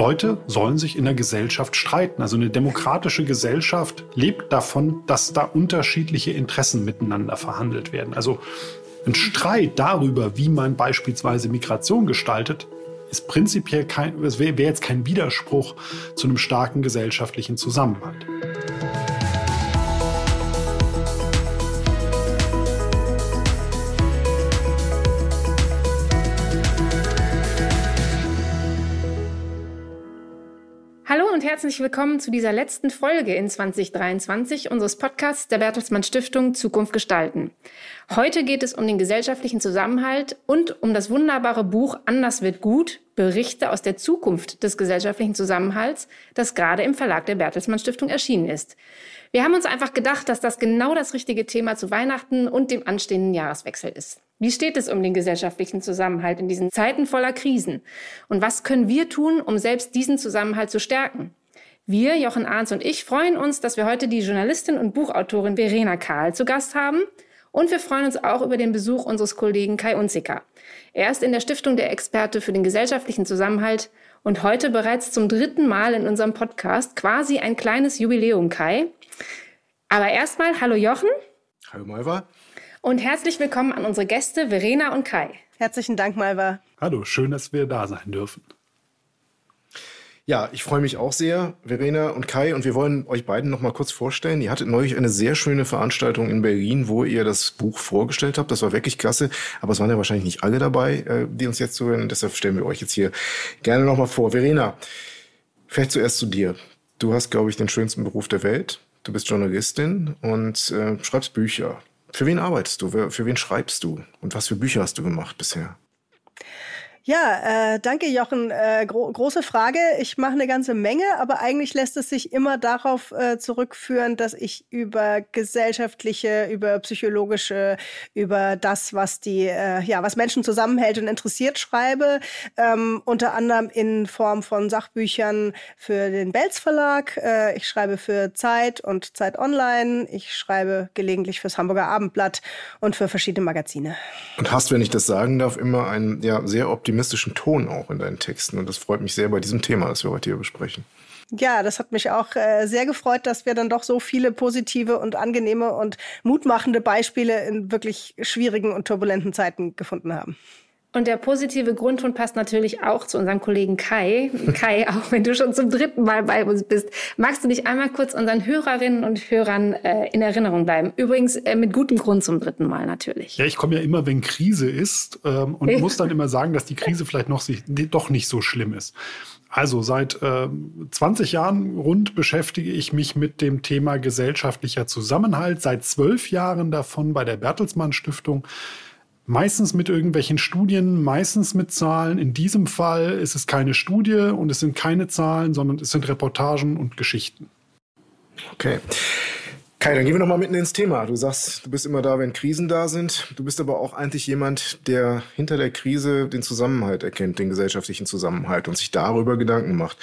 Leute sollen sich in der Gesellschaft streiten. Also eine demokratische Gesellschaft lebt davon, dass da unterschiedliche Interessen miteinander verhandelt werden. Also ein Streit darüber, wie man beispielsweise Migration gestaltet, ist prinzipiell kein, wäre jetzt kein Widerspruch zu einem starken gesellschaftlichen Zusammenhalt. Herzlich willkommen zu dieser letzten Folge in 2023 unseres Podcasts der Bertelsmann Stiftung Zukunft gestalten. Heute geht es um den gesellschaftlichen Zusammenhalt und um das wunderbare Buch Anders wird gut, Berichte aus der Zukunft des gesellschaftlichen Zusammenhalts, das gerade im Verlag der Bertelsmann Stiftung erschienen ist. Wir haben uns einfach gedacht, dass das genau das richtige Thema zu Weihnachten und dem anstehenden Jahreswechsel ist. Wie steht es um den gesellschaftlichen Zusammenhalt in diesen Zeiten voller Krisen? Und was können wir tun, um selbst diesen Zusammenhalt zu stärken? Wir, Jochen Arns und ich, freuen uns, dass wir heute die Journalistin und Buchautorin Verena Kahl zu Gast haben. Und wir freuen uns auch über den Besuch unseres Kollegen Kai Unziker. Er ist in der Stiftung der Experte für den gesellschaftlichen Zusammenhalt und heute bereits zum dritten Mal in unserem Podcast quasi ein kleines Jubiläum, Kai. Aber erstmal, hallo Jochen. Hallo Malva. Und herzlich willkommen an unsere Gäste Verena und Kai. Herzlichen Dank, Malva. Hallo, schön, dass wir da sein dürfen. Ja, ich freue mich auch sehr, Verena und Kai, und wir wollen euch beiden noch mal kurz vorstellen. Ihr hattet neulich eine sehr schöne Veranstaltung in Berlin, wo ihr das Buch vorgestellt habt. Das war wirklich klasse, aber es waren ja wahrscheinlich nicht alle dabei, äh, die uns jetzt zuhören. Deshalb stellen wir euch jetzt hier gerne noch mal vor. Verena, vielleicht zuerst zu dir. Du hast, glaube ich, den schönsten Beruf der Welt. Du bist Journalistin und äh, schreibst Bücher. Für wen arbeitest du? Für wen schreibst du? Und was für Bücher hast du gemacht bisher? Ja, äh, danke Jochen. Äh, gro große Frage. Ich mache eine ganze Menge, aber eigentlich lässt es sich immer darauf äh, zurückführen, dass ich über gesellschaftliche, über psychologische, über das, was die, äh, ja, was Menschen zusammenhält und interessiert, schreibe. Ähm, unter anderem in Form von Sachbüchern für den Belz Verlag. Äh, ich schreibe für Zeit und Zeit Online. Ich schreibe gelegentlich fürs Hamburger Abendblatt und für verschiedene Magazine. Und hast, wenn ich das sagen darf, immer einen ja, sehr optimistischen optimistischen Ton auch in deinen Texten. Und das freut mich sehr bei diesem Thema, das wir heute hier besprechen. Ja, das hat mich auch äh, sehr gefreut, dass wir dann doch so viele positive und angenehme und mutmachende Beispiele in wirklich schwierigen und turbulenten Zeiten gefunden haben. Und der positive Grundton passt natürlich auch zu unserem Kollegen Kai. Kai, auch wenn du schon zum dritten Mal bei uns bist, magst du dich einmal kurz unseren Hörerinnen und Hörern äh, in Erinnerung bleiben? Übrigens äh, mit gutem Grund zum dritten Mal natürlich. Ja, ich komme ja immer, wenn Krise ist ähm, und muss dann immer sagen, dass die Krise vielleicht noch sich, doch nicht so schlimm ist. Also seit äh, 20 Jahren rund beschäftige ich mich mit dem Thema gesellschaftlicher Zusammenhalt. Seit zwölf Jahren davon bei der Bertelsmann Stiftung Meistens mit irgendwelchen Studien, meistens mit Zahlen. In diesem Fall ist es keine Studie und es sind keine Zahlen, sondern es sind Reportagen und Geschichten. Okay. Kai, dann gehen wir noch mal mitten ins Thema. Du sagst, du bist immer da, wenn Krisen da sind. Du bist aber auch eigentlich jemand, der hinter der Krise den Zusammenhalt erkennt, den gesellschaftlichen Zusammenhalt und sich darüber Gedanken macht.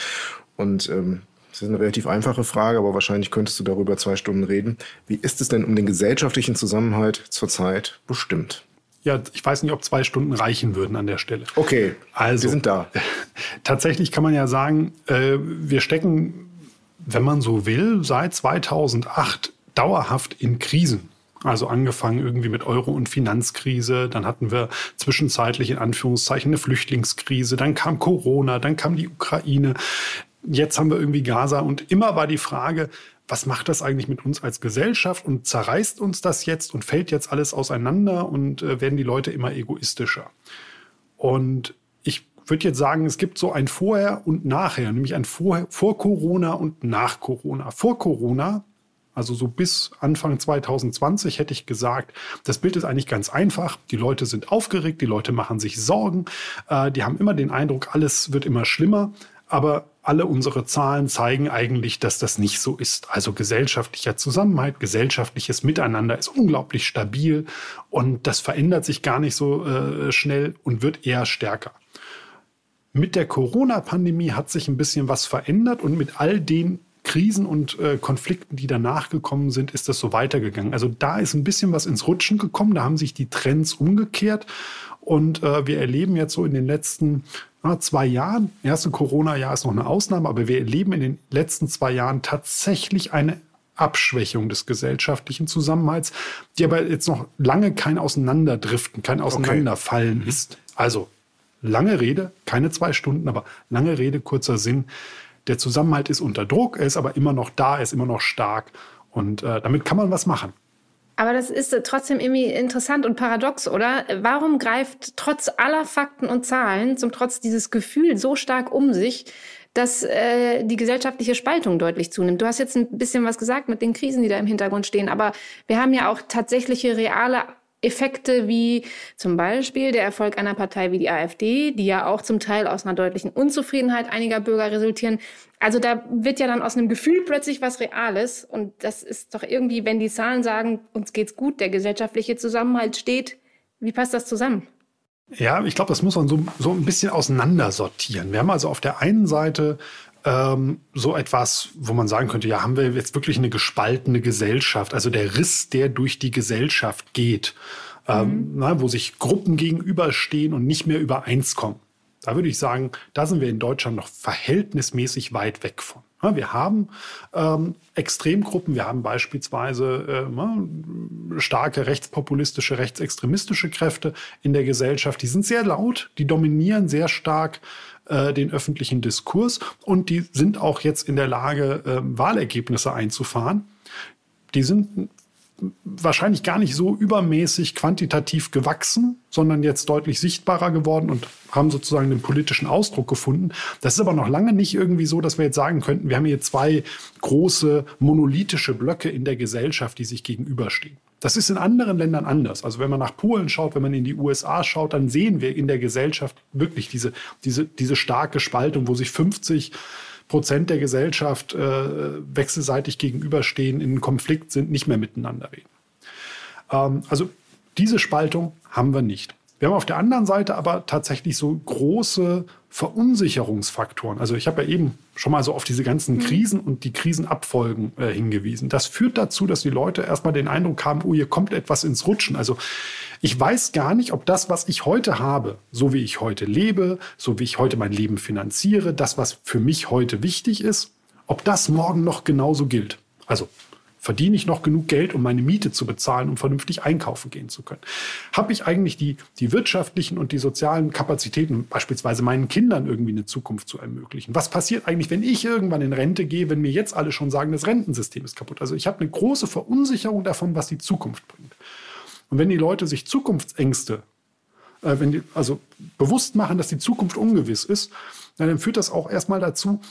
Und ähm, das ist eine relativ einfache Frage, aber wahrscheinlich könntest du darüber zwei Stunden reden. Wie ist es denn um den gesellschaftlichen Zusammenhalt zurzeit bestimmt? Ja, ich weiß nicht, ob zwei Stunden reichen würden an der Stelle. Okay, also wir sind da. Tatsächlich kann man ja sagen, äh, wir stecken, wenn man so will, seit 2008 dauerhaft in Krisen. Also angefangen irgendwie mit Euro- und Finanzkrise, dann hatten wir zwischenzeitlich in Anführungszeichen eine Flüchtlingskrise, dann kam Corona, dann kam die Ukraine, jetzt haben wir irgendwie Gaza und immer war die Frage, was macht das eigentlich mit uns als Gesellschaft und zerreißt uns das jetzt und fällt jetzt alles auseinander und äh, werden die Leute immer egoistischer. Und ich würde jetzt sagen, es gibt so ein Vorher und Nachher, nämlich ein Vor, vor Corona und nach Corona. Vor Corona, also so bis Anfang 2020 hätte ich gesagt, das Bild ist eigentlich ganz einfach. Die Leute sind aufgeregt, die Leute machen sich Sorgen, äh, die haben immer den Eindruck, alles wird immer schlimmer. Aber alle unsere Zahlen zeigen eigentlich, dass das nicht so ist. Also gesellschaftlicher Zusammenhalt, gesellschaftliches Miteinander ist unglaublich stabil und das verändert sich gar nicht so äh, schnell und wird eher stärker. Mit der Corona-Pandemie hat sich ein bisschen was verändert und mit all den Krisen und äh, Konflikten, die danach gekommen sind, ist das so weitergegangen. Also da ist ein bisschen was ins Rutschen gekommen, da haben sich die Trends umgekehrt und äh, wir erleben jetzt so in den letzten zwei Jahren, erste Corona-Jahr ist noch eine Ausnahme, aber wir erleben in den letzten zwei Jahren tatsächlich eine Abschwächung des gesellschaftlichen Zusammenhalts, die aber jetzt noch lange kein Auseinanderdriften, kein Auseinanderfallen okay. ist. Also lange Rede, keine zwei Stunden, aber lange Rede, kurzer Sinn. Der Zusammenhalt ist unter Druck, er ist aber immer noch da, er ist immer noch stark. Und äh, damit kann man was machen. Aber das ist trotzdem irgendwie interessant und paradox, oder? Warum greift trotz aller Fakten und Zahlen zum Trotz dieses Gefühl so stark um sich, dass äh, die gesellschaftliche Spaltung deutlich zunimmt? Du hast jetzt ein bisschen was gesagt mit den Krisen, die da im Hintergrund stehen, aber wir haben ja auch tatsächliche reale Effekte wie zum Beispiel der Erfolg einer Partei wie die AfD, die ja auch zum Teil aus einer deutlichen Unzufriedenheit einiger Bürger resultieren. Also da wird ja dann aus einem Gefühl plötzlich was Reales. Und das ist doch irgendwie, wenn die Zahlen sagen, uns geht's gut, der gesellschaftliche Zusammenhalt steht, wie passt das zusammen? Ja, ich glaube, das muss man so, so ein bisschen auseinandersortieren. Wir haben also auf der einen Seite ähm, so etwas, wo man sagen könnte, ja, haben wir jetzt wirklich eine gespaltene Gesellschaft, also der Riss, der durch die Gesellschaft geht, ähm, mhm. na, wo sich Gruppen gegenüberstehen und nicht mehr übereins kommen. Da würde ich sagen, da sind wir in Deutschland noch verhältnismäßig weit weg von. Ja, wir haben ähm, Extremgruppen, wir haben beispielsweise äh, starke rechtspopulistische, rechtsextremistische Kräfte in der Gesellschaft. Die sind sehr laut, die dominieren sehr stark äh, den öffentlichen Diskurs und die sind auch jetzt in der Lage, äh, Wahlergebnisse einzufahren. Die sind wahrscheinlich gar nicht so übermäßig quantitativ gewachsen, sondern jetzt deutlich sichtbarer geworden und haben sozusagen den politischen Ausdruck gefunden. Das ist aber noch lange nicht irgendwie so, dass wir jetzt sagen könnten, wir haben hier zwei große monolithische Blöcke in der Gesellschaft, die sich gegenüberstehen. Das ist in anderen Ländern anders. Also wenn man nach Polen schaut, wenn man in die USA schaut, dann sehen wir in der Gesellschaft wirklich diese, diese, diese starke Spaltung, wo sich 50 Prozent der Gesellschaft äh, wechselseitig gegenüberstehen, in Konflikt sind, nicht mehr miteinander reden. Ähm, also diese Spaltung haben wir nicht. Wir haben auf der anderen Seite aber tatsächlich so große Verunsicherungsfaktoren. Also ich habe ja eben schon mal so auf diese ganzen mhm. Krisen und die Krisenabfolgen äh, hingewiesen. Das führt dazu, dass die Leute erstmal den Eindruck haben, oh, hier kommt etwas ins Rutschen. Also ich weiß gar nicht, ob das, was ich heute habe, so wie ich heute lebe, so wie ich heute mein Leben finanziere, das, was für mich heute wichtig ist, ob das morgen noch genauso gilt. Also Verdiene ich noch genug Geld, um meine Miete zu bezahlen, um vernünftig einkaufen gehen zu können? Habe ich eigentlich die, die wirtschaftlichen und die sozialen Kapazitäten, beispielsweise meinen Kindern irgendwie eine Zukunft zu ermöglichen? Was passiert eigentlich, wenn ich irgendwann in Rente gehe, wenn mir jetzt alle schon sagen, das Rentensystem ist kaputt? Also ich habe eine große Verunsicherung davon, was die Zukunft bringt. Und wenn die Leute sich Zukunftsängste, äh, wenn die, also bewusst machen, dass die Zukunft ungewiss ist, dann führt das auch erstmal dazu,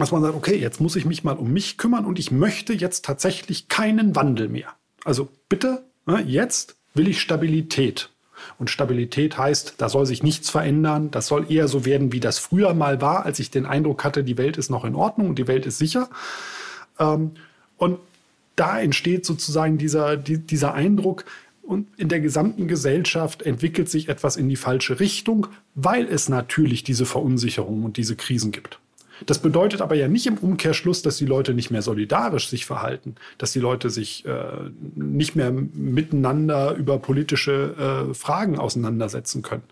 dass man sagt, okay, jetzt muss ich mich mal um mich kümmern und ich möchte jetzt tatsächlich keinen Wandel mehr. Also bitte, ne, jetzt will ich Stabilität. Und Stabilität heißt, da soll sich nichts verändern. Das soll eher so werden, wie das früher mal war, als ich den Eindruck hatte, die Welt ist noch in Ordnung und die Welt ist sicher. Ähm, und da entsteht sozusagen dieser, dieser Eindruck, und in der gesamten Gesellschaft entwickelt sich etwas in die falsche Richtung, weil es natürlich diese Verunsicherung und diese Krisen gibt. Das bedeutet aber ja nicht im Umkehrschluss, dass die Leute nicht mehr solidarisch sich verhalten, dass die Leute sich äh, nicht mehr miteinander über politische äh, Fragen auseinandersetzen können.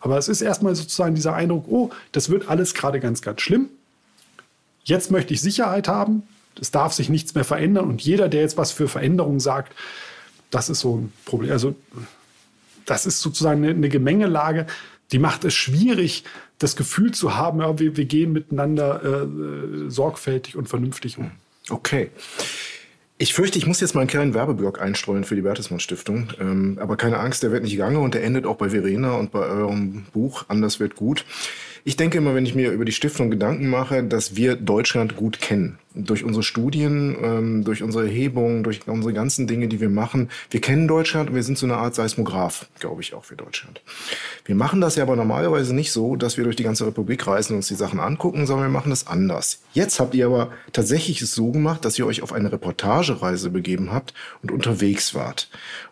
Aber es ist erstmal sozusagen dieser Eindruck, oh, das wird alles gerade ganz, ganz schlimm. Jetzt möchte ich Sicherheit haben. Es darf sich nichts mehr verändern. Und jeder, der jetzt was für Veränderungen sagt, das ist so ein Problem. Also das ist sozusagen eine, eine Gemengelage, die macht es schwierig, das Gefühl zu haben, ja, wir, wir gehen miteinander äh, äh, sorgfältig und vernünftig um. Okay. Ich fürchte, ich muss jetzt mal einen kleinen Werbeblock einstreuen für die Bertelsmann Stiftung. Ähm, aber keine Angst, der wird nicht gange und der endet auch bei Verena und bei eurem Buch Anders wird gut. Ich denke immer, wenn ich mir über die Stiftung Gedanken mache, dass wir Deutschland gut kennen durch unsere Studien, ähm, durch unsere Erhebungen, durch unsere ganzen Dinge, die wir machen. Wir kennen Deutschland und wir sind so eine Art Seismograph, glaube ich, auch für Deutschland. Wir machen das ja aber normalerweise nicht so, dass wir durch die ganze Republik reisen und uns die Sachen angucken, sondern wir machen das anders. Jetzt habt ihr aber tatsächlich es so gemacht, dass ihr euch auf eine Reportagereise begeben habt und unterwegs wart.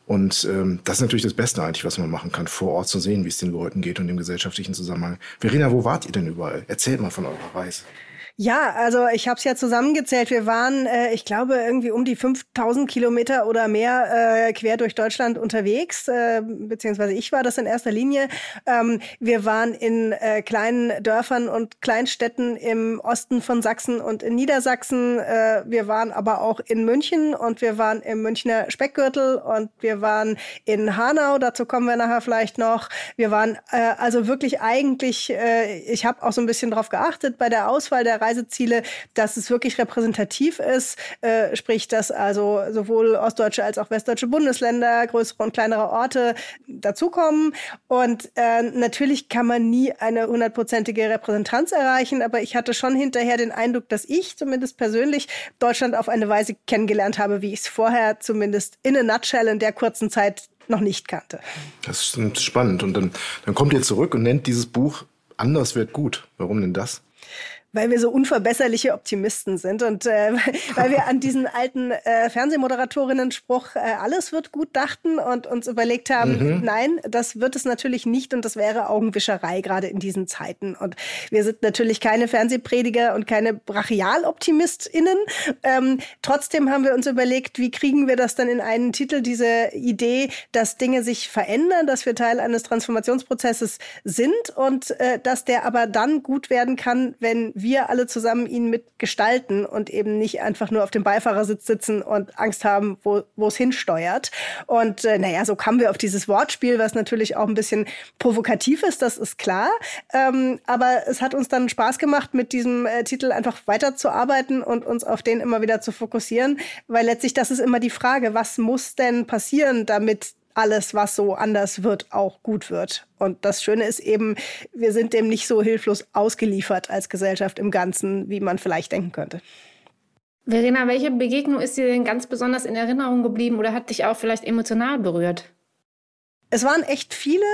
Und ähm, das ist natürlich das Beste eigentlich, was man machen kann, vor Ort zu sehen, wie es den Leuten geht und im gesellschaftlichen Zusammenhang. Verena, wo wart ihr denn überall? Erzählt mal von eurer Reise. Ja, also ich habe es ja zusammengezählt. Wir waren, äh, ich glaube, irgendwie um die 5000 Kilometer oder mehr äh, quer durch Deutschland unterwegs, äh, beziehungsweise ich war das in erster Linie. Ähm, wir waren in äh, kleinen Dörfern und Kleinstädten im Osten von Sachsen und in Niedersachsen. Äh, wir waren aber auch in München und wir waren im Münchner Speckgürtel und wir waren in Hanau. Dazu kommen wir nachher vielleicht noch. Wir waren äh, also wirklich eigentlich, äh, ich habe auch so ein bisschen drauf geachtet bei der Auswahl der Reiseziele, dass es wirklich repräsentativ ist, äh, sprich, dass also sowohl ostdeutsche als auch westdeutsche Bundesländer, größere und kleinere Orte dazukommen. Und äh, natürlich kann man nie eine hundertprozentige Repräsentanz erreichen, aber ich hatte schon hinterher den Eindruck, dass ich zumindest persönlich Deutschland auf eine Weise kennengelernt habe, wie ich es vorher zumindest in a nutshell in der kurzen Zeit noch nicht kannte. Das ist spannend. Und dann, dann kommt ihr zurück und nennt dieses Buch Anders wird gut. Warum denn das? Weil wir so unverbesserliche Optimisten sind und äh, weil wir an diesen alten äh, Fernsehmoderatorinnen-Spruch äh, alles wird gut dachten und uns überlegt haben, mhm. nein, das wird es natürlich nicht und das wäre Augenwischerei gerade in diesen Zeiten. Und wir sind natürlich keine Fernsehprediger und keine Brachial-OptimistInnen. Ähm, trotzdem haben wir uns überlegt, wie kriegen wir das dann in einen Titel, diese Idee, dass Dinge sich verändern, dass wir Teil eines Transformationsprozesses sind und äh, dass der aber dann gut werden kann, wenn wir alle zusammen ihn mitgestalten und eben nicht einfach nur auf dem Beifahrersitz sitzen und Angst haben, wo es hinsteuert. Und äh, naja, so kamen wir auf dieses Wortspiel, was natürlich auch ein bisschen provokativ ist, das ist klar. Ähm, aber es hat uns dann Spaß gemacht, mit diesem äh, Titel einfach weiterzuarbeiten und uns auf den immer wieder zu fokussieren, weil letztlich das ist immer die Frage, was muss denn passieren, damit alles, was so anders wird, auch gut wird. Und das Schöne ist eben, wir sind dem nicht so hilflos ausgeliefert als Gesellschaft im Ganzen, wie man vielleicht denken könnte. Verena, welche Begegnung ist dir denn ganz besonders in Erinnerung geblieben oder hat dich auch vielleicht emotional berührt? Es waren echt viele.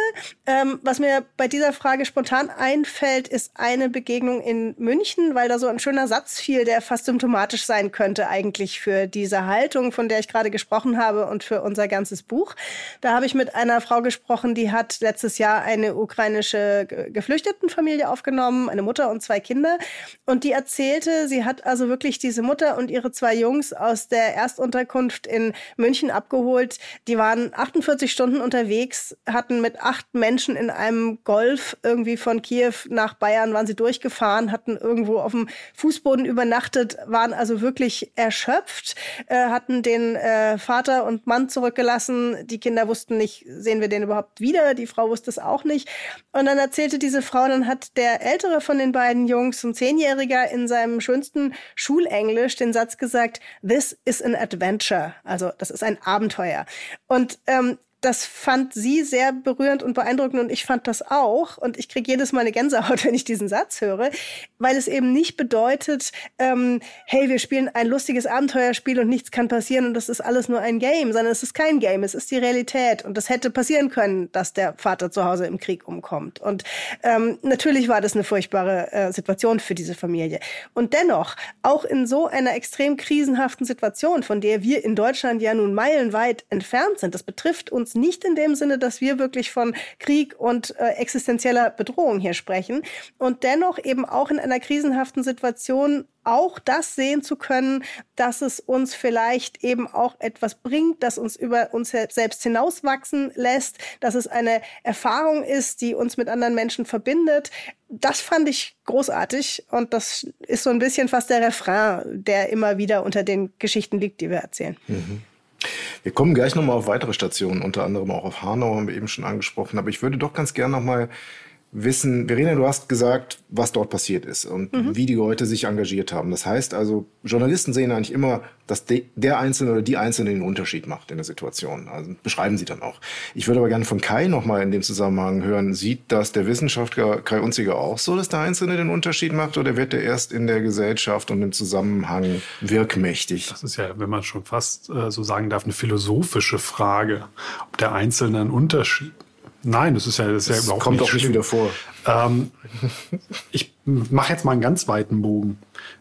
Ähm, was mir bei dieser Frage spontan einfällt, ist eine Begegnung in München, weil da so ein schöner Satz fiel, der fast symptomatisch sein könnte eigentlich für diese Haltung, von der ich gerade gesprochen habe und für unser ganzes Buch. Da habe ich mit einer Frau gesprochen, die hat letztes Jahr eine ukrainische Geflüchtetenfamilie aufgenommen, eine Mutter und zwei Kinder. Und die erzählte, sie hat also wirklich diese Mutter und ihre zwei Jungs aus der Erstunterkunft in München abgeholt. Die waren 48 Stunden unterwegs unterwegs, hatten mit acht Menschen in einem Golf irgendwie von Kiew nach Bayern, waren sie durchgefahren, hatten irgendwo auf dem Fußboden übernachtet, waren also wirklich erschöpft, äh, hatten den äh, Vater und Mann zurückgelassen. Die Kinder wussten nicht, sehen wir den überhaupt wieder? Die Frau wusste es auch nicht. Und dann erzählte diese Frau, dann hat der ältere von den beiden Jungs, ein Zehnjähriger, in seinem schönsten Schulenglisch den Satz gesagt, This is an adventure. Also das ist ein Abenteuer. Und ähm, das fand sie sehr berührend und beeindruckend und ich fand das auch. Und ich kriege jedes Mal eine Gänsehaut, wenn ich diesen Satz höre, weil es eben nicht bedeutet, ähm, hey, wir spielen ein lustiges Abenteuerspiel und nichts kann passieren und das ist alles nur ein Game, sondern es ist kein Game, es ist die Realität. Und das hätte passieren können, dass der Vater zu Hause im Krieg umkommt. Und ähm, natürlich war das eine furchtbare äh, Situation für diese Familie. Und dennoch, auch in so einer extrem krisenhaften Situation, von der wir in Deutschland ja nun meilenweit entfernt sind, das betrifft uns nicht in dem Sinne, dass wir wirklich von Krieg und äh, existenzieller Bedrohung hier sprechen. Und dennoch eben auch in einer krisenhaften Situation auch das sehen zu können, dass es uns vielleicht eben auch etwas bringt, das uns über uns selbst hinauswachsen lässt, dass es eine Erfahrung ist, die uns mit anderen Menschen verbindet. Das fand ich großartig und das ist so ein bisschen fast der Refrain, der immer wieder unter den Geschichten liegt, die wir erzählen. Mhm. Wir kommen gleich nochmal auf weitere Stationen, unter anderem auch auf Hanau, haben wir eben schon angesprochen. Aber ich würde doch ganz gerne nochmal wissen, Verena, du hast gesagt, was dort passiert ist und mhm. wie die Leute sich engagiert haben. Das heißt also, Journalisten sehen eigentlich immer, dass de, der Einzelne oder die Einzelne den Unterschied macht in der Situation. Also beschreiben sie dann auch. Ich würde aber gerne von Kai nochmal in dem Zusammenhang hören, sieht das der Wissenschaftler Kai Unziger auch so, dass der Einzelne den Unterschied macht oder wird er erst in der Gesellschaft und im Zusammenhang wirkmächtig? Das ist ja, wenn man schon fast äh, so sagen darf, eine philosophische Frage, ob der Einzelne einen Unterschied Nein, das ist ja, das ist das ja überhaupt kommt nicht, auch nicht wieder vor. Ähm, ich mache jetzt mal einen ganz weiten Bogen.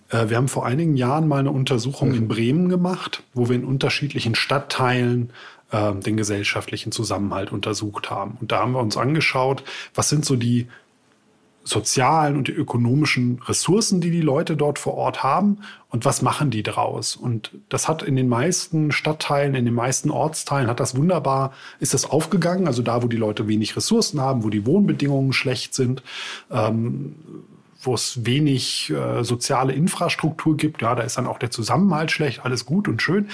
Äh, wir haben vor einigen Jahren mal eine Untersuchung mhm. in Bremen gemacht, wo wir in unterschiedlichen Stadtteilen äh, den gesellschaftlichen Zusammenhalt untersucht haben. Und da haben wir uns angeschaut, was sind so die sozialen und die ökonomischen Ressourcen, die die Leute dort vor Ort haben und was machen die draus. Und das hat in den meisten Stadtteilen, in den meisten Ortsteilen hat das wunderbar, ist das aufgegangen. Also da, wo die Leute wenig Ressourcen haben, wo die Wohnbedingungen schlecht sind, ähm, wo es wenig äh, soziale Infrastruktur gibt, ja, da ist dann auch der Zusammenhalt schlecht, alles gut und schön.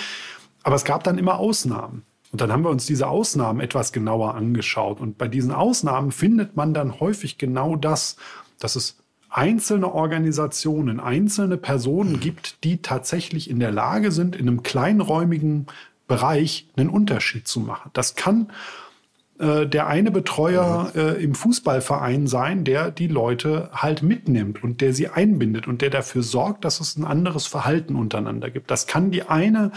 Aber es gab dann immer Ausnahmen. Und dann haben wir uns diese Ausnahmen etwas genauer angeschaut. Und bei diesen Ausnahmen findet man dann häufig genau das, dass es einzelne Organisationen, einzelne Personen gibt, die tatsächlich in der Lage sind, in einem kleinräumigen Bereich einen Unterschied zu machen. Das kann äh, der eine Betreuer äh, im Fußballverein sein, der die Leute halt mitnimmt und der sie einbindet und der dafür sorgt, dass es ein anderes Verhalten untereinander gibt. Das kann die eine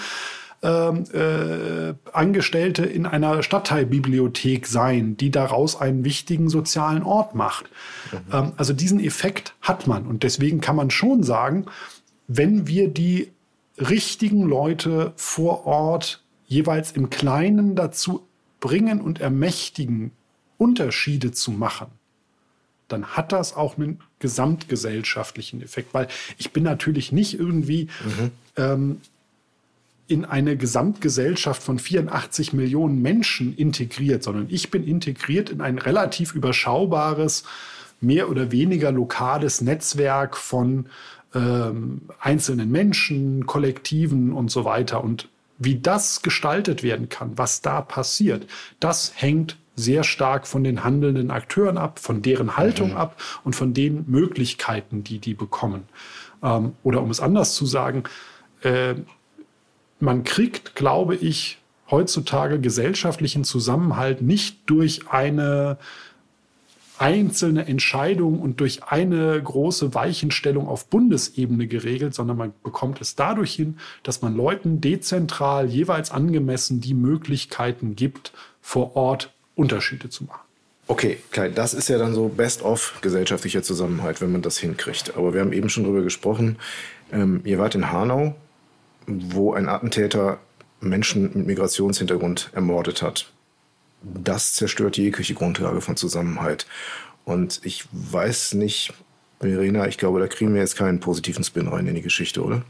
äh, Angestellte in einer Stadtteilbibliothek sein, die daraus einen wichtigen sozialen Ort macht. Mhm. Ähm, also diesen Effekt hat man. Und deswegen kann man schon sagen, wenn wir die richtigen Leute vor Ort jeweils im Kleinen dazu bringen und ermächtigen, Unterschiede zu machen, dann hat das auch einen gesamtgesellschaftlichen Effekt. Weil ich bin natürlich nicht irgendwie mhm. ähm, in eine Gesamtgesellschaft von 84 Millionen Menschen integriert, sondern ich bin integriert in ein relativ überschaubares, mehr oder weniger lokales Netzwerk von ähm, einzelnen Menschen, Kollektiven und so weiter. Und wie das gestaltet werden kann, was da passiert, das hängt sehr stark von den handelnden Akteuren ab, von deren Haltung mhm. ab und von den Möglichkeiten, die die bekommen. Ähm, oder um es anders zu sagen, äh, man kriegt, glaube ich, heutzutage gesellschaftlichen Zusammenhalt nicht durch eine einzelne Entscheidung und durch eine große Weichenstellung auf Bundesebene geregelt, sondern man bekommt es dadurch hin, dass man Leuten dezentral jeweils angemessen die Möglichkeiten gibt, vor Ort Unterschiede zu machen. Okay, klar, das ist ja dann so best-of gesellschaftlicher Zusammenhalt, wenn man das hinkriegt. Aber wir haben eben schon darüber gesprochen. Ähm, ihr wart in Hanau, wo ein Attentäter Menschen mit Migrationshintergrund ermordet hat. Das zerstört jegliche Grundlage von Zusammenhalt. Und ich weiß nicht, Verena, ich glaube, da kriegen wir jetzt keinen positiven Spin rein in die Geschichte, oder?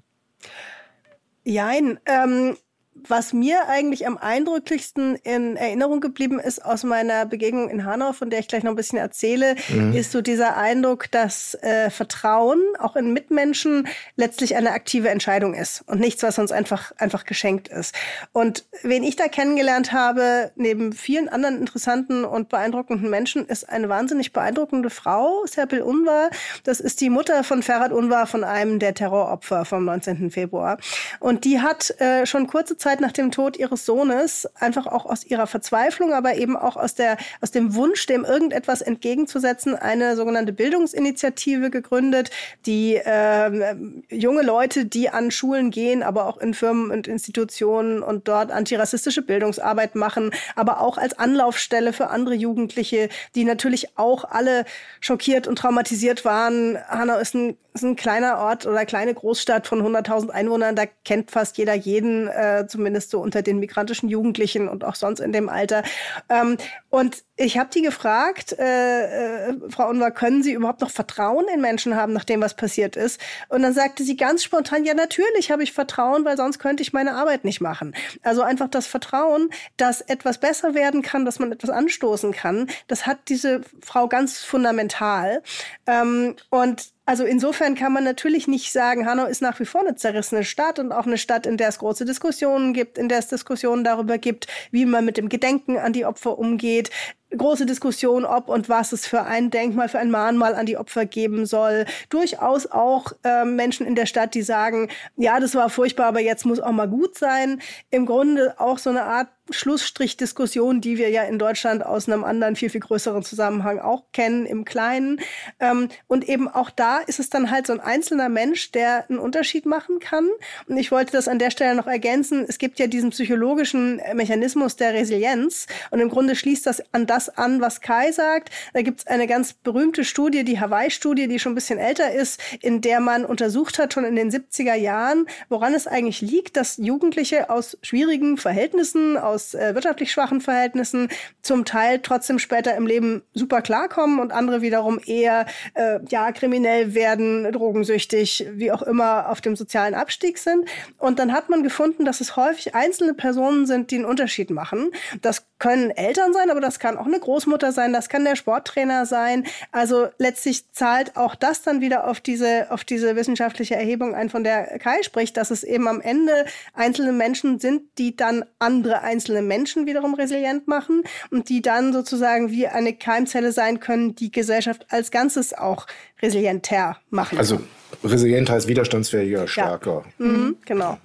Jein, ähm, was mir eigentlich am eindrücklichsten in Erinnerung geblieben ist aus meiner Begegnung in Hanau, von der ich gleich noch ein bisschen erzähle, mhm. ist so dieser Eindruck, dass äh, Vertrauen auch in Mitmenschen letztlich eine aktive Entscheidung ist und nichts, was uns einfach, einfach geschenkt ist. Und wen ich da kennengelernt habe, neben vielen anderen interessanten und beeindruckenden Menschen, ist eine wahnsinnig beeindruckende Frau, Serpil Unvar. Das ist die Mutter von Ferhat Unvar, von einem der Terroropfer vom 19. Februar. Und die hat äh, schon kurze Zeit nach dem Tod ihres Sohnes einfach auch aus ihrer Verzweiflung, aber eben auch aus, der, aus dem Wunsch, dem irgendetwas entgegenzusetzen, eine sogenannte Bildungsinitiative gegründet, die äh, junge Leute, die an Schulen gehen, aber auch in Firmen und Institutionen und dort antirassistische Bildungsarbeit machen, aber auch als Anlaufstelle für andere Jugendliche, die natürlich auch alle schockiert und traumatisiert waren. Hanau ist ein, ist ein kleiner Ort oder kleine Großstadt von 100.000 Einwohnern, da kennt fast jeder jeden. Äh, zumindest so unter den migrantischen Jugendlichen und auch sonst in dem Alter. Ähm, und ich habe die gefragt, äh, äh, Frau Unvar, können Sie überhaupt noch Vertrauen in Menschen haben, nach dem, was passiert ist? Und dann sagte sie ganz spontan, ja, natürlich habe ich Vertrauen, weil sonst könnte ich meine Arbeit nicht machen. Also einfach das Vertrauen, dass etwas besser werden kann, dass man etwas anstoßen kann, das hat diese Frau ganz fundamental. Ähm, und also insofern kann man natürlich nicht sagen, Hanau ist nach wie vor eine zerrissene Stadt und auch eine Stadt, in der es große Diskussionen gibt, in der es Diskussionen darüber gibt, wie man mit dem Gedenken an die Opfer umgeht große Diskussion, ob und was es für ein Denkmal, für ein Mahnmal an die Opfer geben soll. Durchaus auch äh, Menschen in der Stadt, die sagen, ja, das war furchtbar, aber jetzt muss auch mal gut sein. Im Grunde auch so eine Art Schlussstrich-Diskussion, die wir ja in Deutschland aus einem anderen, viel, viel größeren Zusammenhang auch kennen, im Kleinen. Ähm, und eben auch da ist es dann halt so ein einzelner Mensch, der einen Unterschied machen kann. Und ich wollte das an der Stelle noch ergänzen. Es gibt ja diesen psychologischen Mechanismus der Resilienz. Und im Grunde schließt das an das an, was Kai sagt. Da gibt es eine ganz berühmte Studie, die Hawaii-Studie, die schon ein bisschen älter ist, in der man untersucht hat, schon in den 70er Jahren, woran es eigentlich liegt, dass Jugendliche aus schwierigen Verhältnissen, aus aus äh, wirtschaftlich schwachen Verhältnissen zum Teil trotzdem später im Leben super klarkommen und andere wiederum eher äh, ja kriminell werden, drogensüchtig, wie auch immer auf dem sozialen Abstieg sind. Und dann hat man gefunden, dass es häufig einzelne Personen sind, die einen Unterschied machen. Das können Eltern sein, aber das kann auch eine Großmutter sein, das kann der Sporttrainer sein. Also letztlich zahlt auch das dann wieder auf diese, auf diese wissenschaftliche Erhebung ein, von der Kai spricht, dass es eben am Ende einzelne Menschen sind, die dann andere einzelne Menschen wiederum resilient machen und die dann sozusagen wie eine Keimzelle sein können, die Gesellschaft als Ganzes auch resilienter machen. Also resilient heißt widerstandsfähiger, stärker. Ja. Mhm, genau.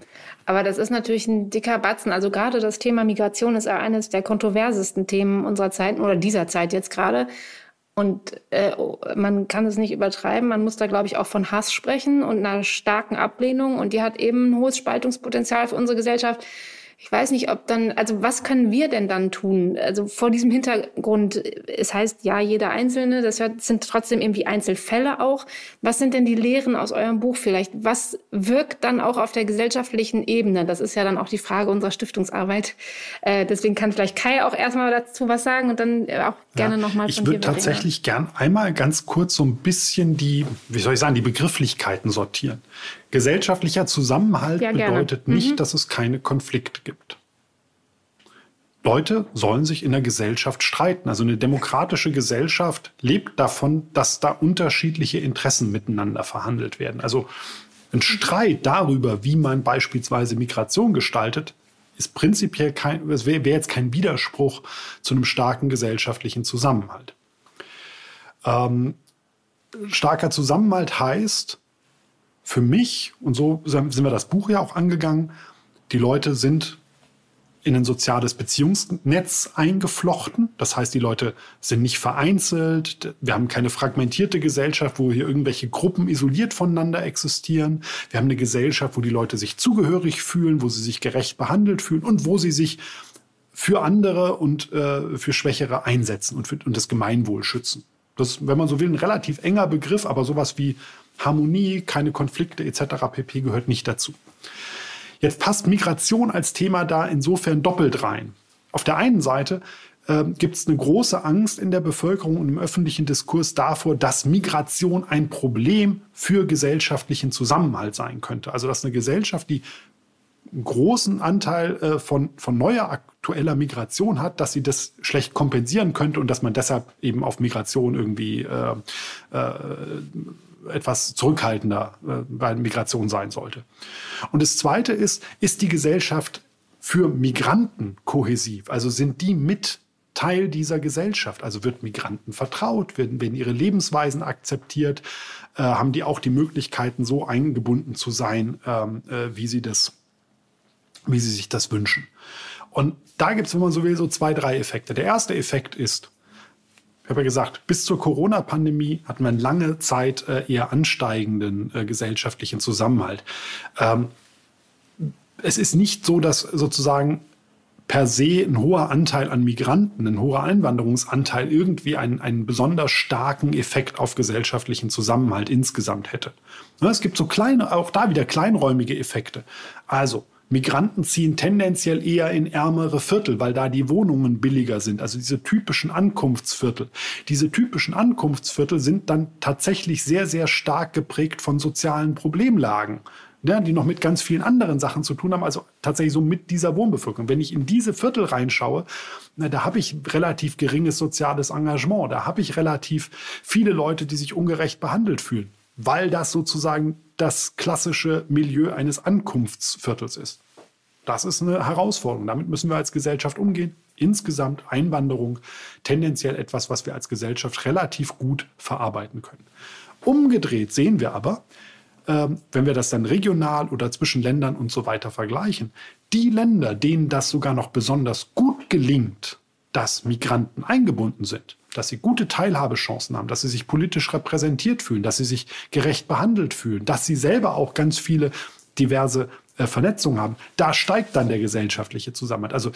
Aber das ist natürlich ein dicker Batzen. Also gerade das Thema Migration ist ja eines der kontroversesten Themen unserer Zeit oder dieser Zeit jetzt gerade. Und äh, man kann es nicht übertreiben. Man muss da, glaube ich, auch von Hass sprechen und einer starken Ablehnung. Und die hat eben ein hohes Spaltungspotenzial für unsere Gesellschaft ich weiß nicht, ob dann, also was können wir denn dann tun? Also vor diesem Hintergrund, es heißt ja, jeder Einzelne, das sind trotzdem irgendwie Einzelfälle auch. Was sind denn die Lehren aus eurem Buch vielleicht? Was wirkt dann auch auf der gesellschaftlichen Ebene? Das ist ja dann auch die Frage unserer Stiftungsarbeit. Äh, deswegen kann vielleicht Kai auch erstmal dazu was sagen und dann auch gerne ja, nochmal Ich würde tatsächlich gern einmal ganz kurz so ein bisschen die, wie soll ich sagen, die Begrifflichkeiten sortieren. Gesellschaftlicher Zusammenhalt ja, bedeutet nicht, mhm. dass es keine Konflikte gibt. Leute sollen sich in der Gesellschaft streiten. Also eine demokratische Gesellschaft lebt davon, dass da unterschiedliche Interessen miteinander verhandelt werden. Also ein Streit darüber, wie man beispielsweise Migration gestaltet, ist prinzipiell kein, es wäre wär jetzt kein Widerspruch zu einem starken gesellschaftlichen Zusammenhalt. Ähm, starker Zusammenhalt heißt, für mich, und so sind wir das Buch ja auch angegangen, die Leute sind in ein soziales Beziehungsnetz eingeflochten. Das heißt, die Leute sind nicht vereinzelt. Wir haben keine fragmentierte Gesellschaft, wo hier irgendwelche Gruppen isoliert voneinander existieren. Wir haben eine Gesellschaft, wo die Leute sich zugehörig fühlen, wo sie sich gerecht behandelt fühlen und wo sie sich für andere und äh, für Schwächere einsetzen und, für, und das Gemeinwohl schützen. Das wenn man so will, ein relativ enger Begriff, aber sowas wie Harmonie, keine Konflikte etc. pp. gehört nicht dazu. Jetzt passt Migration als Thema da insofern doppelt rein. Auf der einen Seite äh, gibt es eine große Angst in der Bevölkerung und im öffentlichen Diskurs davor, dass Migration ein Problem für gesellschaftlichen Zusammenhalt sein könnte. Also dass eine Gesellschaft, die einen großen Anteil äh, von, von neuer aktueller Migration hat, dass sie das schlecht kompensieren könnte und dass man deshalb eben auf Migration irgendwie äh, äh, etwas zurückhaltender äh, bei Migration sein sollte. Und das Zweite ist, ist die Gesellschaft für Migranten kohäsiv? Also sind die mit Teil dieser Gesellschaft? Also wird Migranten vertraut, werden, werden ihre Lebensweisen akzeptiert, äh, haben die auch die Möglichkeiten, so eingebunden zu sein, ähm, äh, wie sie das, wie sie sich das wünschen? Und da gibt es, wenn man so will, so zwei, drei Effekte. Der erste Effekt ist, ich habe ja gesagt, bis zur Corona-Pandemie hatten wir eine lange Zeit äh, eher ansteigenden äh, gesellschaftlichen Zusammenhalt. Ähm, es ist nicht so, dass sozusagen per se ein hoher Anteil an Migranten, ein hoher Einwanderungsanteil irgendwie einen, einen besonders starken Effekt auf gesellschaftlichen Zusammenhalt insgesamt hätte. Es gibt so kleine, auch da wieder kleinräumige Effekte. Also, Migranten ziehen tendenziell eher in ärmere Viertel, weil da die Wohnungen billiger sind. Also diese typischen Ankunftsviertel. Diese typischen Ankunftsviertel sind dann tatsächlich sehr, sehr stark geprägt von sozialen Problemlagen, ne, die noch mit ganz vielen anderen Sachen zu tun haben. Also tatsächlich so mit dieser Wohnbevölkerung. Wenn ich in diese Viertel reinschaue, na, da habe ich relativ geringes soziales Engagement. Da habe ich relativ viele Leute, die sich ungerecht behandelt fühlen weil das sozusagen das klassische Milieu eines Ankunftsviertels ist. Das ist eine Herausforderung. Damit müssen wir als Gesellschaft umgehen. Insgesamt Einwanderung tendenziell etwas, was wir als Gesellschaft relativ gut verarbeiten können. Umgedreht sehen wir aber, ähm, wenn wir das dann regional oder zwischen Ländern und so weiter vergleichen, die Länder, denen das sogar noch besonders gut gelingt, dass Migranten eingebunden sind, dass sie gute Teilhabechancen haben, dass sie sich politisch repräsentiert fühlen, dass sie sich gerecht behandelt fühlen, dass sie selber auch ganz viele diverse äh, Vernetzungen haben, da steigt dann der gesellschaftliche Zusammenhalt. Also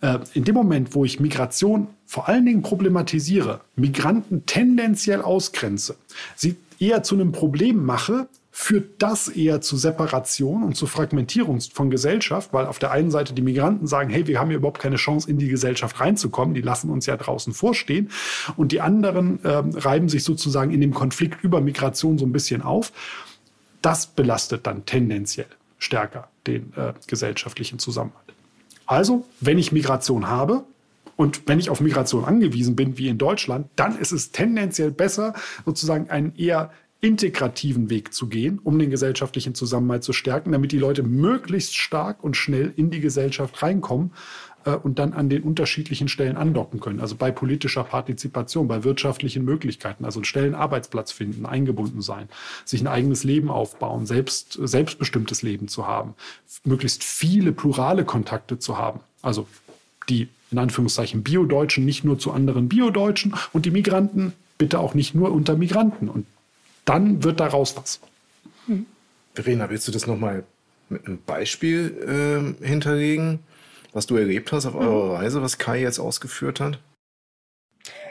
äh, in dem Moment, wo ich Migration vor allen Dingen problematisiere, Migranten tendenziell ausgrenze, sie eher zu einem Problem mache führt das eher zu Separation und zu Fragmentierung von Gesellschaft, weil auf der einen Seite die Migranten sagen, hey, wir haben hier überhaupt keine Chance, in die Gesellschaft reinzukommen, die lassen uns ja draußen vorstehen. Und die anderen äh, reiben sich sozusagen in dem Konflikt über Migration so ein bisschen auf. Das belastet dann tendenziell stärker den äh, gesellschaftlichen Zusammenhalt. Also, wenn ich Migration habe, und wenn ich auf Migration angewiesen bin, wie in Deutschland, dann ist es tendenziell besser, sozusagen einen eher integrativen Weg zu gehen, um den gesellschaftlichen Zusammenhalt zu stärken, damit die Leute möglichst stark und schnell in die Gesellschaft reinkommen äh, und dann an den unterschiedlichen Stellen andocken können. Also bei politischer Partizipation, bei wirtschaftlichen Möglichkeiten, also einen Stellen Arbeitsplatz finden, eingebunden sein, sich ein eigenes Leben aufbauen, selbst, selbstbestimmtes Leben zu haben, möglichst viele plurale Kontakte zu haben. Also die in Anführungszeichen Bio-Deutschen nicht nur zu anderen Bio-Deutschen und die Migranten bitte auch nicht nur unter Migranten. Und dann wird daraus was. Hm. Verena, willst du das nochmal mit einem Beispiel äh, hinterlegen, was du erlebt hast auf mhm. eurer Reise, was Kai jetzt ausgeführt hat?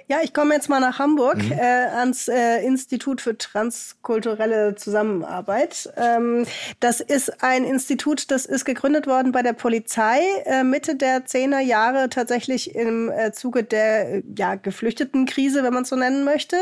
Ja, ich komme jetzt mal nach Hamburg mhm. äh, ans äh, Institut für transkulturelle Zusammenarbeit. Ähm, das ist ein Institut, das ist gegründet worden bei der Polizei äh, Mitte der Zehner Jahre tatsächlich im äh, Zuge der ja, Geflüchtetenkrise, wenn man so nennen möchte,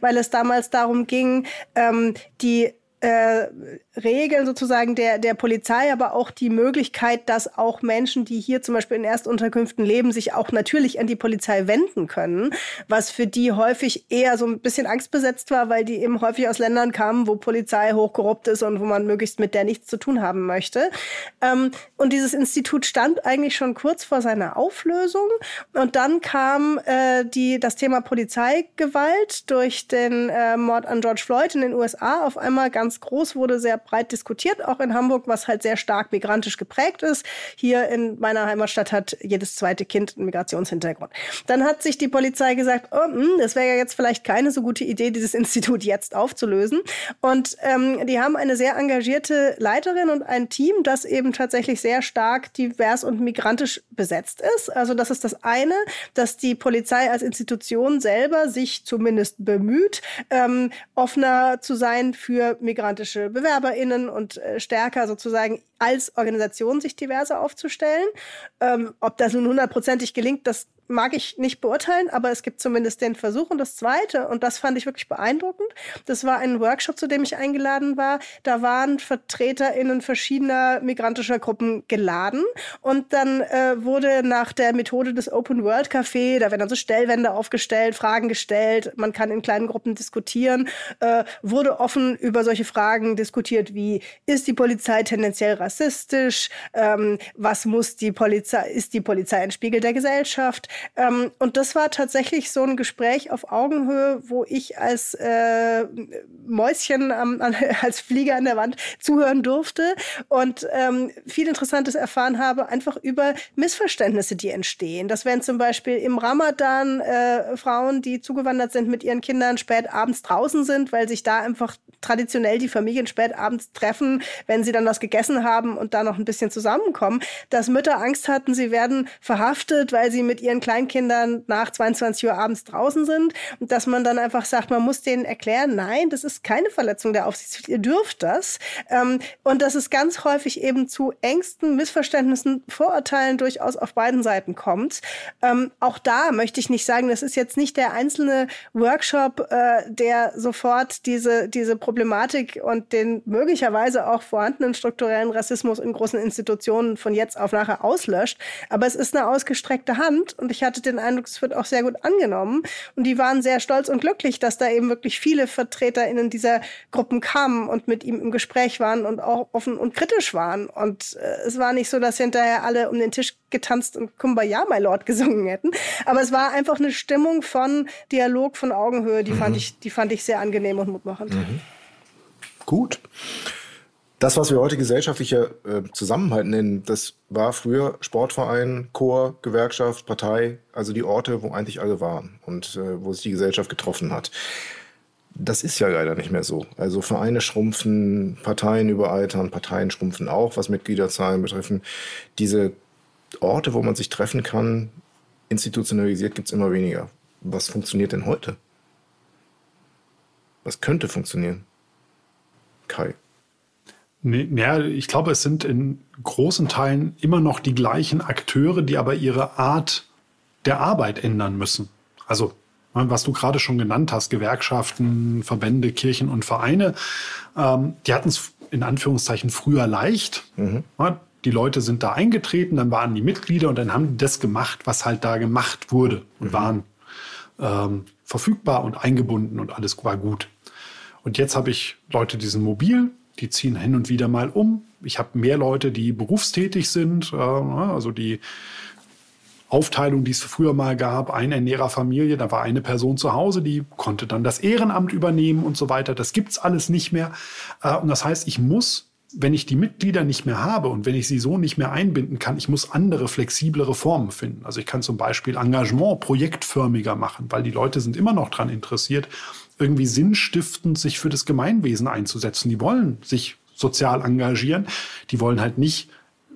weil es damals darum ging, ähm, die äh, Regeln sozusagen der, der Polizei, aber auch die Möglichkeit, dass auch Menschen, die hier zum Beispiel in Erstunterkünften leben, sich auch natürlich an die Polizei wenden können, was für die häufig eher so ein bisschen angstbesetzt war, weil die eben häufig aus Ländern kamen, wo Polizei hochkorrupt ist und wo man möglichst mit der nichts zu tun haben möchte. Ähm, und dieses Institut stand eigentlich schon kurz vor seiner Auflösung und dann kam äh, die, das Thema Polizeigewalt durch den äh, Mord an George Floyd in den USA auf einmal ganz groß wurde, sehr breit diskutiert, auch in Hamburg, was halt sehr stark migrantisch geprägt ist. Hier in meiner Heimatstadt hat jedes zweite Kind einen Migrationshintergrund. Dann hat sich die Polizei gesagt, oh, mh, hm, das wäre ja jetzt vielleicht keine so gute Idee, dieses Institut jetzt aufzulösen. Und ähm, die haben eine sehr engagierte Leiterin und ein Team, das eben tatsächlich sehr stark divers und migrantisch besetzt ist. Also das ist das eine, dass die Polizei als Institution selber sich zumindest bemüht, ähm, offener zu sein für migrantische Bewerber BewerberInnen und äh, stärker sozusagen als Organisation sich diverser aufzustellen. Ähm, ob das nun hundertprozentig gelingt, das mag ich nicht beurteilen, aber es gibt zumindest den Versuch. Und das Zweite, und das fand ich wirklich beeindruckend, das war ein Workshop, zu dem ich eingeladen war. Da waren VertreterInnen verschiedener migrantischer Gruppen geladen. Und dann äh, wurde nach der Methode des Open World Café, da werden dann so Stellwände aufgestellt, Fragen gestellt, man kann in kleinen Gruppen diskutieren, äh, wurde offen über solche Fragen diskutiert wie, ist die Polizei tendenziell rassistisch? Ähm, was muss die Polizei, ist die Polizei ein Spiegel der Gesellschaft? Ähm, und das war tatsächlich so ein Gespräch auf Augenhöhe, wo ich als äh, Mäuschen am, an, als Flieger an der Wand zuhören durfte und ähm, viel Interessantes erfahren habe, einfach über Missverständnisse, die entstehen. Das wären zum Beispiel im Ramadan äh, Frauen, die zugewandert sind mit ihren Kindern, spät abends draußen sind, weil sich da einfach traditionell die Familien spät abends treffen, wenn sie dann was gegessen haben und da noch ein bisschen zusammenkommen, dass Mütter Angst hatten, sie werden verhaftet, weil sie mit ihren Kleinkindern nach 22 Uhr abends draußen sind und dass man dann einfach sagt, man muss denen erklären, nein, das ist keine Verletzung der Aufsichtspflicht, ihr dürft das. Ähm, und dass es ganz häufig eben zu Ängsten, Missverständnissen, Vorurteilen durchaus auf beiden Seiten kommt. Ähm, auch da möchte ich nicht sagen, das ist jetzt nicht der einzelne Workshop, äh, der sofort diese, diese Problematik und den möglicherweise auch vorhandenen strukturellen Rassismus in großen Institutionen von jetzt auf nachher auslöscht. Aber es ist eine ausgestreckte Hand und ich hatte den Eindruck, es wird auch sehr gut angenommen. Und die waren sehr stolz und glücklich, dass da eben wirklich viele VertreterInnen dieser Gruppen kamen und mit ihm im Gespräch waren und auch offen und kritisch waren. Und äh, es war nicht so, dass hinterher alle um den Tisch getanzt und Kumbaya, my Lord, gesungen hätten. Aber es war einfach eine Stimmung von Dialog, von Augenhöhe, die, mhm. fand, ich, die fand ich sehr angenehm und mutmachend. Mhm. Gut. Das, was wir heute gesellschaftlicher äh, Zusammenhalt nennen, das war früher Sportverein, Chor, Gewerkschaft, Partei, also die Orte, wo eigentlich alle waren und äh, wo sich die Gesellschaft getroffen hat. Das ist ja leider nicht mehr so. Also Vereine schrumpfen, Parteien überaltern, Parteien schrumpfen auch, was Mitgliederzahlen betreffen. Diese Orte, wo man sich treffen kann, institutionalisiert, gibt es immer weniger. Was funktioniert denn heute? Was könnte funktionieren? Kai. Nee, ja, ich glaube, es sind in großen Teilen immer noch die gleichen Akteure, die aber ihre Art der Arbeit ändern müssen. Also, was du gerade schon genannt hast, Gewerkschaften, Verbände, Kirchen und Vereine, ähm, die hatten es in Anführungszeichen früher leicht. Mhm. Die Leute sind da eingetreten, dann waren die Mitglieder und dann haben die das gemacht, was halt da gemacht wurde und mhm. waren ähm, verfügbar und eingebunden und alles war gut. Und jetzt habe ich Leute, die sind mobil, die ziehen hin und wieder mal um. Ich habe mehr Leute, die berufstätig sind, äh, also die Aufteilung, die es früher mal gab, eine Ernährerfamilie, da war eine Person zu Hause, die konnte dann das Ehrenamt übernehmen und so weiter. Das gibt es alles nicht mehr. Äh, und das heißt, ich muss, wenn ich die Mitglieder nicht mehr habe und wenn ich sie so nicht mehr einbinden kann, ich muss andere, flexiblere Formen finden. Also ich kann zum Beispiel Engagement projektförmiger machen, weil die Leute sind immer noch daran interessiert, irgendwie sinnstiftend sich für das Gemeinwesen einzusetzen. Die wollen sich sozial engagieren. Die wollen halt nicht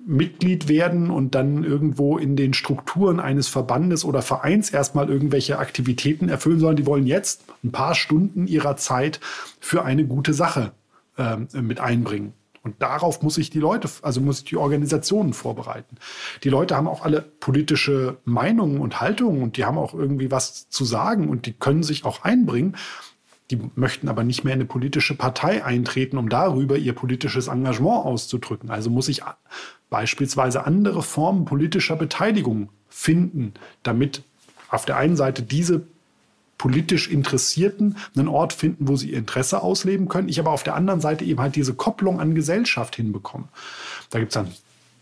Mitglied werden und dann irgendwo in den Strukturen eines Verbandes oder Vereins erstmal irgendwelche Aktivitäten erfüllen, sondern die wollen jetzt ein paar Stunden ihrer Zeit für eine gute Sache äh, mit einbringen. Und darauf muss ich die Leute, also muss ich die Organisationen vorbereiten. Die Leute haben auch alle politische Meinungen und Haltungen und die haben auch irgendwie was zu sagen und die können sich auch einbringen. Die möchten aber nicht mehr in eine politische Partei eintreten, um darüber ihr politisches Engagement auszudrücken. Also muss ich beispielsweise andere Formen politischer Beteiligung finden, damit auf der einen Seite diese politisch Interessierten einen Ort finden, wo sie ihr Interesse ausleben können. Ich aber auf der anderen Seite eben halt diese Kopplung an Gesellschaft hinbekomme. Da gibt es dann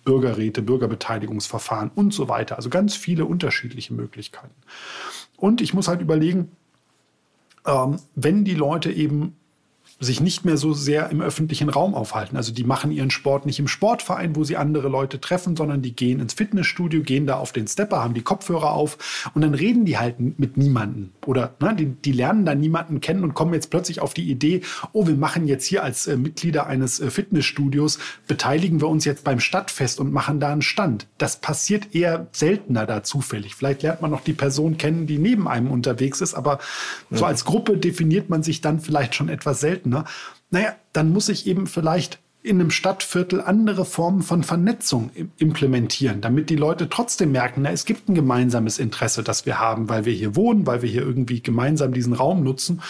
Bürgerräte, Bürgerbeteiligungsverfahren und so weiter. Also ganz viele unterschiedliche Möglichkeiten. Und ich muss halt überlegen, ähm, wenn die Leute eben sich nicht mehr so sehr im öffentlichen Raum aufhalten. Also die machen ihren Sport nicht im Sportverein, wo sie andere Leute treffen, sondern die gehen ins Fitnessstudio, gehen da auf den Stepper, haben die Kopfhörer auf und dann reden die halt mit niemanden. Oder ne, die, die lernen da niemanden kennen und kommen jetzt plötzlich auf die Idee, oh, wir machen jetzt hier als äh, Mitglieder eines äh, Fitnessstudios, beteiligen wir uns jetzt beim Stadtfest und machen da einen Stand. Das passiert eher seltener da zufällig. Vielleicht lernt man noch die Person kennen, die neben einem unterwegs ist, aber ja. so als Gruppe definiert man sich dann vielleicht schon etwas seltener seltener, naja, dann muss ich eben vielleicht in einem Stadtviertel andere Formen von Vernetzung implementieren, damit die Leute trotzdem merken, na, es gibt ein gemeinsames Interesse, das wir haben, weil wir hier wohnen, weil wir hier irgendwie gemeinsam diesen Raum nutzen.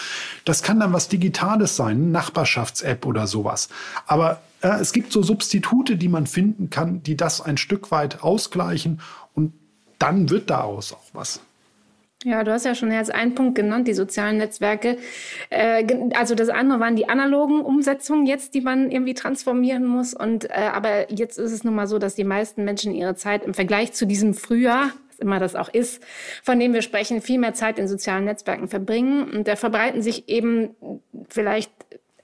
Das kann dann was Digitales sein, eine Nachbarschafts-App oder sowas. Aber äh, es gibt so Substitute, die man finden kann, die das ein Stück weit ausgleichen und dann wird daraus auch was. Ja, du hast ja schon jetzt einen Punkt genannt, die sozialen Netzwerke. Äh, also das andere waren die analogen Umsetzungen jetzt, die man irgendwie transformieren muss. Und äh, aber jetzt ist es nun mal so, dass die meisten Menschen ihre Zeit im Vergleich zu diesem Frühjahr was immer das auch ist, von dem wir sprechen, viel mehr Zeit in sozialen Netzwerken verbringen. Und da verbreiten sich eben vielleicht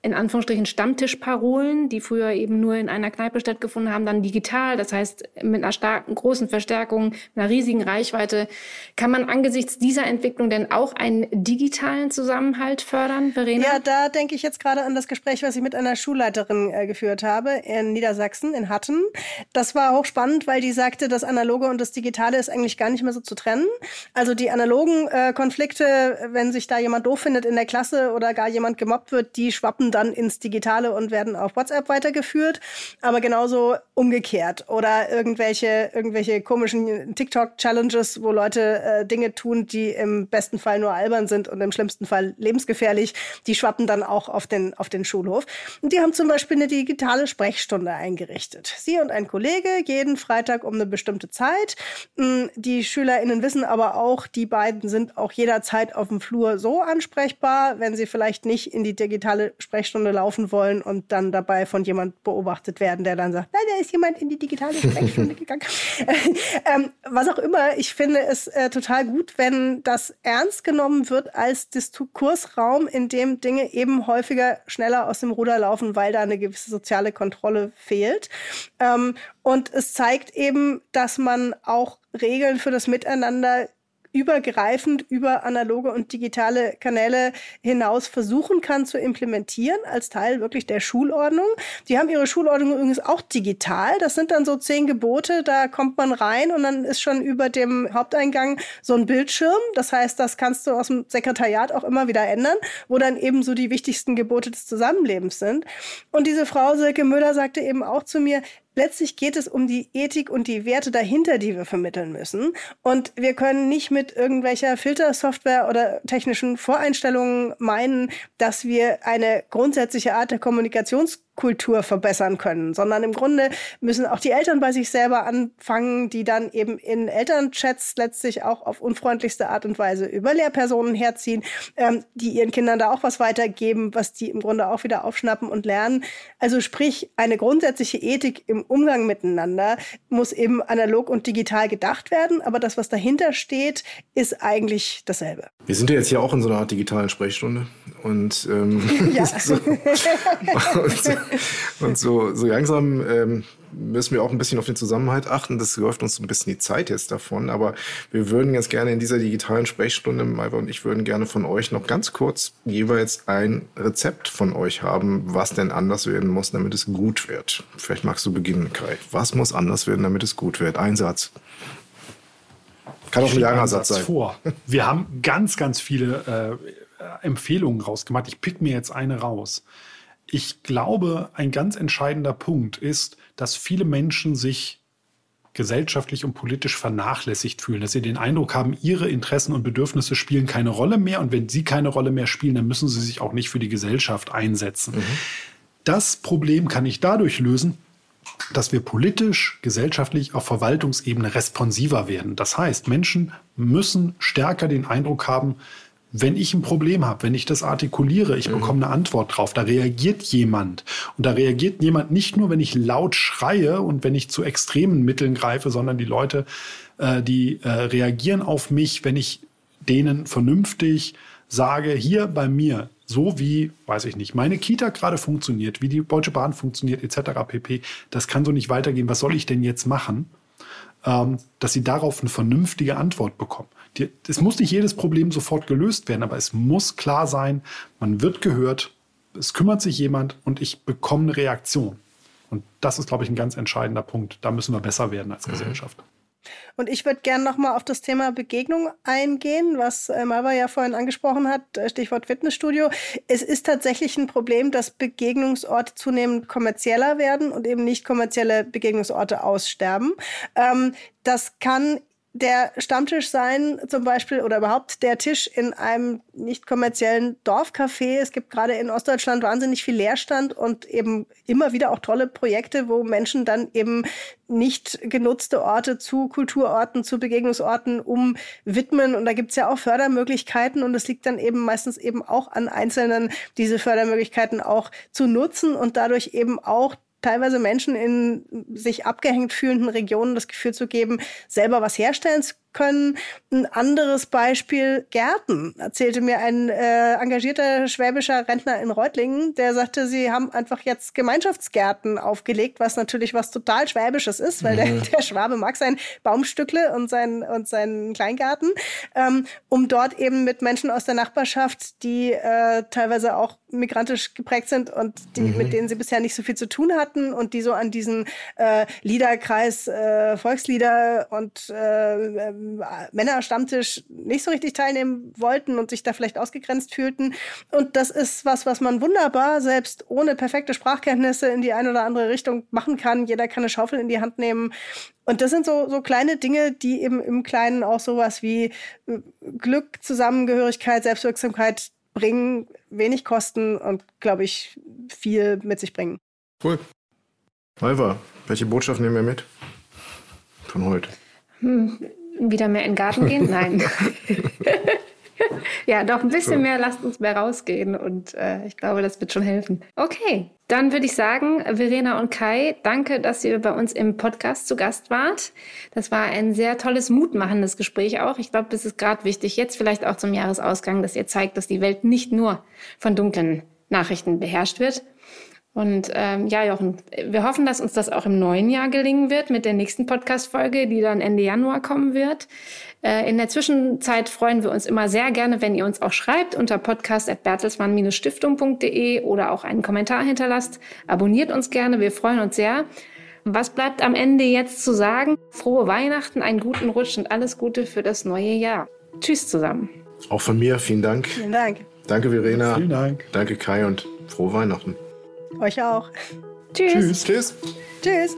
in Anführungsstrichen Stammtischparolen, die früher eben nur in einer Kneipe stattgefunden haben, dann digital, das heißt mit einer starken, großen Verstärkung, einer riesigen Reichweite. Kann man angesichts dieser Entwicklung denn auch einen digitalen Zusammenhalt fördern, Verena? Ja, da denke ich jetzt gerade an das Gespräch, was ich mit einer Schulleiterin äh, geführt habe in Niedersachsen, in Hatten. Das war hochspannend, weil die sagte, das Analoge und das Digitale ist eigentlich gar nicht mehr so zu trennen. Also die analogen äh, Konflikte, wenn sich da jemand doof findet in der Klasse oder gar jemand gemobbt wird, die schwappen dann ins Digitale und werden auf WhatsApp weitergeführt. Aber genauso umgekehrt. Oder irgendwelche, irgendwelche komischen TikTok-Challenges, wo Leute äh, Dinge tun, die im besten Fall nur albern sind und im schlimmsten Fall lebensgefährlich, die schwappen dann auch auf den, auf den Schulhof. Und die haben zum Beispiel eine digitale Sprechstunde eingerichtet. Sie und ein Kollege jeden Freitag um eine bestimmte Zeit. Hm, die SchülerInnen wissen aber auch, die beiden sind auch jederzeit auf dem Flur so ansprechbar, wenn sie vielleicht nicht in die digitale Sprechstunde Sprechstunde laufen wollen und dann dabei von jemand beobachtet werden, der dann sagt, nein, da ist jemand in die digitale Sprechstunde gegangen. ähm, was auch immer, ich finde es äh, total gut, wenn das ernst genommen wird als Diskursraum, in dem Dinge eben häufiger schneller aus dem Ruder laufen, weil da eine gewisse soziale Kontrolle fehlt. Ähm, und es zeigt eben, dass man auch Regeln für das Miteinander übergreifend über analoge und digitale Kanäle hinaus versuchen kann zu implementieren als Teil wirklich der Schulordnung. Die haben ihre Schulordnung übrigens auch digital. Das sind dann so zehn Gebote, da kommt man rein und dann ist schon über dem Haupteingang so ein Bildschirm. Das heißt, das kannst du aus dem Sekretariat auch immer wieder ändern, wo dann eben so die wichtigsten Gebote des Zusammenlebens sind. Und diese Frau Silke Müller sagte eben auch zu mir, letztlich geht es um die Ethik und die Werte dahinter, die wir vermitteln müssen. Und wir können nicht mit irgendwelcher Filtersoftware oder technischen Voreinstellungen meinen, dass wir eine grundsätzliche Art der Kommunikations Kultur verbessern können, sondern im Grunde müssen auch die Eltern bei sich selber anfangen, die dann eben in Elternchats letztlich auch auf unfreundlichste Art und Weise über Lehrpersonen herziehen, ähm, die ihren Kindern da auch was weitergeben, was die im Grunde auch wieder aufschnappen und lernen. Also sprich, eine grundsätzliche Ethik im Umgang miteinander muss eben analog und digital gedacht werden, aber das, was dahinter steht, ist eigentlich dasselbe. Wir sind ja jetzt hier auch in so einer Art digitalen Sprechstunde und, ähm, ja. so, und und so, so langsam ähm, müssen wir auch ein bisschen auf den Zusammenhalt achten. Das läuft uns so ein bisschen die Zeit jetzt davon. Aber wir würden jetzt gerne in dieser digitalen Sprechstunde, Maiva und ich würden gerne von euch noch ganz kurz jeweils ein Rezept von euch haben, was denn anders werden muss, damit es gut wird. Vielleicht magst du beginnen, Kai. Was muss anders werden, damit es gut wird? Ein Satz. Kann auch ein langer Satz sein. Vor. Wir haben ganz, ganz viele äh, Empfehlungen rausgemacht. Ich pick mir jetzt eine raus. Ich glaube, ein ganz entscheidender Punkt ist, dass viele Menschen sich gesellschaftlich und politisch vernachlässigt fühlen, dass sie den Eindruck haben, ihre Interessen und Bedürfnisse spielen keine Rolle mehr und wenn sie keine Rolle mehr spielen, dann müssen sie sich auch nicht für die Gesellschaft einsetzen. Mhm. Das Problem kann ich dadurch lösen, dass wir politisch, gesellschaftlich auf Verwaltungsebene responsiver werden. Das heißt, Menschen müssen stärker den Eindruck haben, wenn ich ein Problem habe, wenn ich das artikuliere, ich mhm. bekomme eine Antwort drauf, da reagiert jemand. Und da reagiert jemand nicht nur, wenn ich laut schreie und wenn ich zu extremen Mitteln greife, sondern die Leute, äh, die äh, reagieren auf mich, wenn ich denen vernünftig sage, hier bei mir, so wie, weiß ich nicht, meine Kita gerade funktioniert, wie die Deutsche Bahn funktioniert, etc. pp. Das kann so nicht weitergehen. Was soll ich denn jetzt machen? Ähm, dass sie darauf eine vernünftige Antwort bekommen. Es muss nicht jedes Problem sofort gelöst werden, aber es muss klar sein, man wird gehört, es kümmert sich jemand und ich bekomme eine Reaktion. Und das ist, glaube ich, ein ganz entscheidender Punkt. Da müssen wir besser werden als mhm. Gesellschaft. Und ich würde gerne nochmal auf das Thema Begegnung eingehen, was äh, Malva ja vorhin angesprochen hat, äh, Stichwort Fitnessstudio. Es ist tatsächlich ein Problem, dass Begegnungsorte zunehmend kommerzieller werden und eben nicht kommerzielle Begegnungsorte aussterben. Ähm, das kann der Stammtisch sein, zum Beispiel, oder überhaupt der Tisch in einem nicht kommerziellen Dorfcafé. Es gibt gerade in Ostdeutschland wahnsinnig viel Leerstand und eben immer wieder auch tolle Projekte, wo Menschen dann eben nicht genutzte Orte zu Kulturorten, zu Begegnungsorten umwidmen. Und da gibt's ja auch Fördermöglichkeiten und es liegt dann eben meistens eben auch an Einzelnen, diese Fördermöglichkeiten auch zu nutzen und dadurch eben auch teilweise Menschen in sich abgehängt fühlenden Regionen das Gefühl zu geben, selber was herstellen zu können. Ein anderes Beispiel, Gärten, erzählte mir ein äh, engagierter schwäbischer Rentner in Reutlingen, der sagte, sie haben einfach jetzt Gemeinschaftsgärten aufgelegt, was natürlich was total Schwäbisches ist, weil mhm. der, der Schwabe mag sein Baumstückle und, sein, und seinen Kleingarten, ähm, um dort eben mit Menschen aus der Nachbarschaft, die äh, teilweise auch migrantisch geprägt sind und die, mhm. mit denen sie bisher nicht so viel zu tun hatten und die so an diesen äh, Liederkreis äh, Volkslieder und äh, Männerstammtisch nicht so richtig teilnehmen wollten und sich da vielleicht ausgegrenzt fühlten. Und das ist was, was man wunderbar selbst ohne perfekte Sprachkenntnisse in die eine oder andere Richtung machen kann. Jeder kann eine Schaufel in die Hand nehmen. Und das sind so, so kleine Dinge, die eben im Kleinen auch sowas wie äh, Glück, Zusammengehörigkeit, Selbstwirksamkeit bringen, wenig kosten und, glaube ich, viel mit sich bringen. Cool. Malva, welche Botschaft nehmen wir mit von heute? Hm, wieder mehr in den Garten gehen? Nein. ja, doch ein bisschen mehr, lasst uns mehr rausgehen und äh, ich glaube, das wird schon helfen. Okay, dann würde ich sagen, Verena und Kai, danke, dass ihr bei uns im Podcast zu Gast wart. Das war ein sehr tolles, mutmachendes Gespräch auch. Ich glaube, das ist gerade wichtig, jetzt vielleicht auch zum Jahresausgang, dass ihr zeigt, dass die Welt nicht nur von dunklen Nachrichten beherrscht wird. Und ähm, ja, Jochen, wir hoffen, dass uns das auch im neuen Jahr gelingen wird mit der nächsten Podcast-Folge, die dann Ende Januar kommen wird. Äh, in der Zwischenzeit freuen wir uns immer sehr gerne, wenn ihr uns auch schreibt unter podcast.bertelsmann-stiftung.de oder auch einen Kommentar hinterlasst. Abonniert uns gerne, wir freuen uns sehr. Was bleibt am Ende jetzt zu sagen? Frohe Weihnachten, einen guten Rutsch und alles Gute für das neue Jahr. Tschüss zusammen. Auch von mir vielen Dank. Vielen Dank. Danke, Verena. Vielen Dank. Danke, Kai und frohe Weihnachten. Euch auch. Tschüss. Tschüss. Tschüss.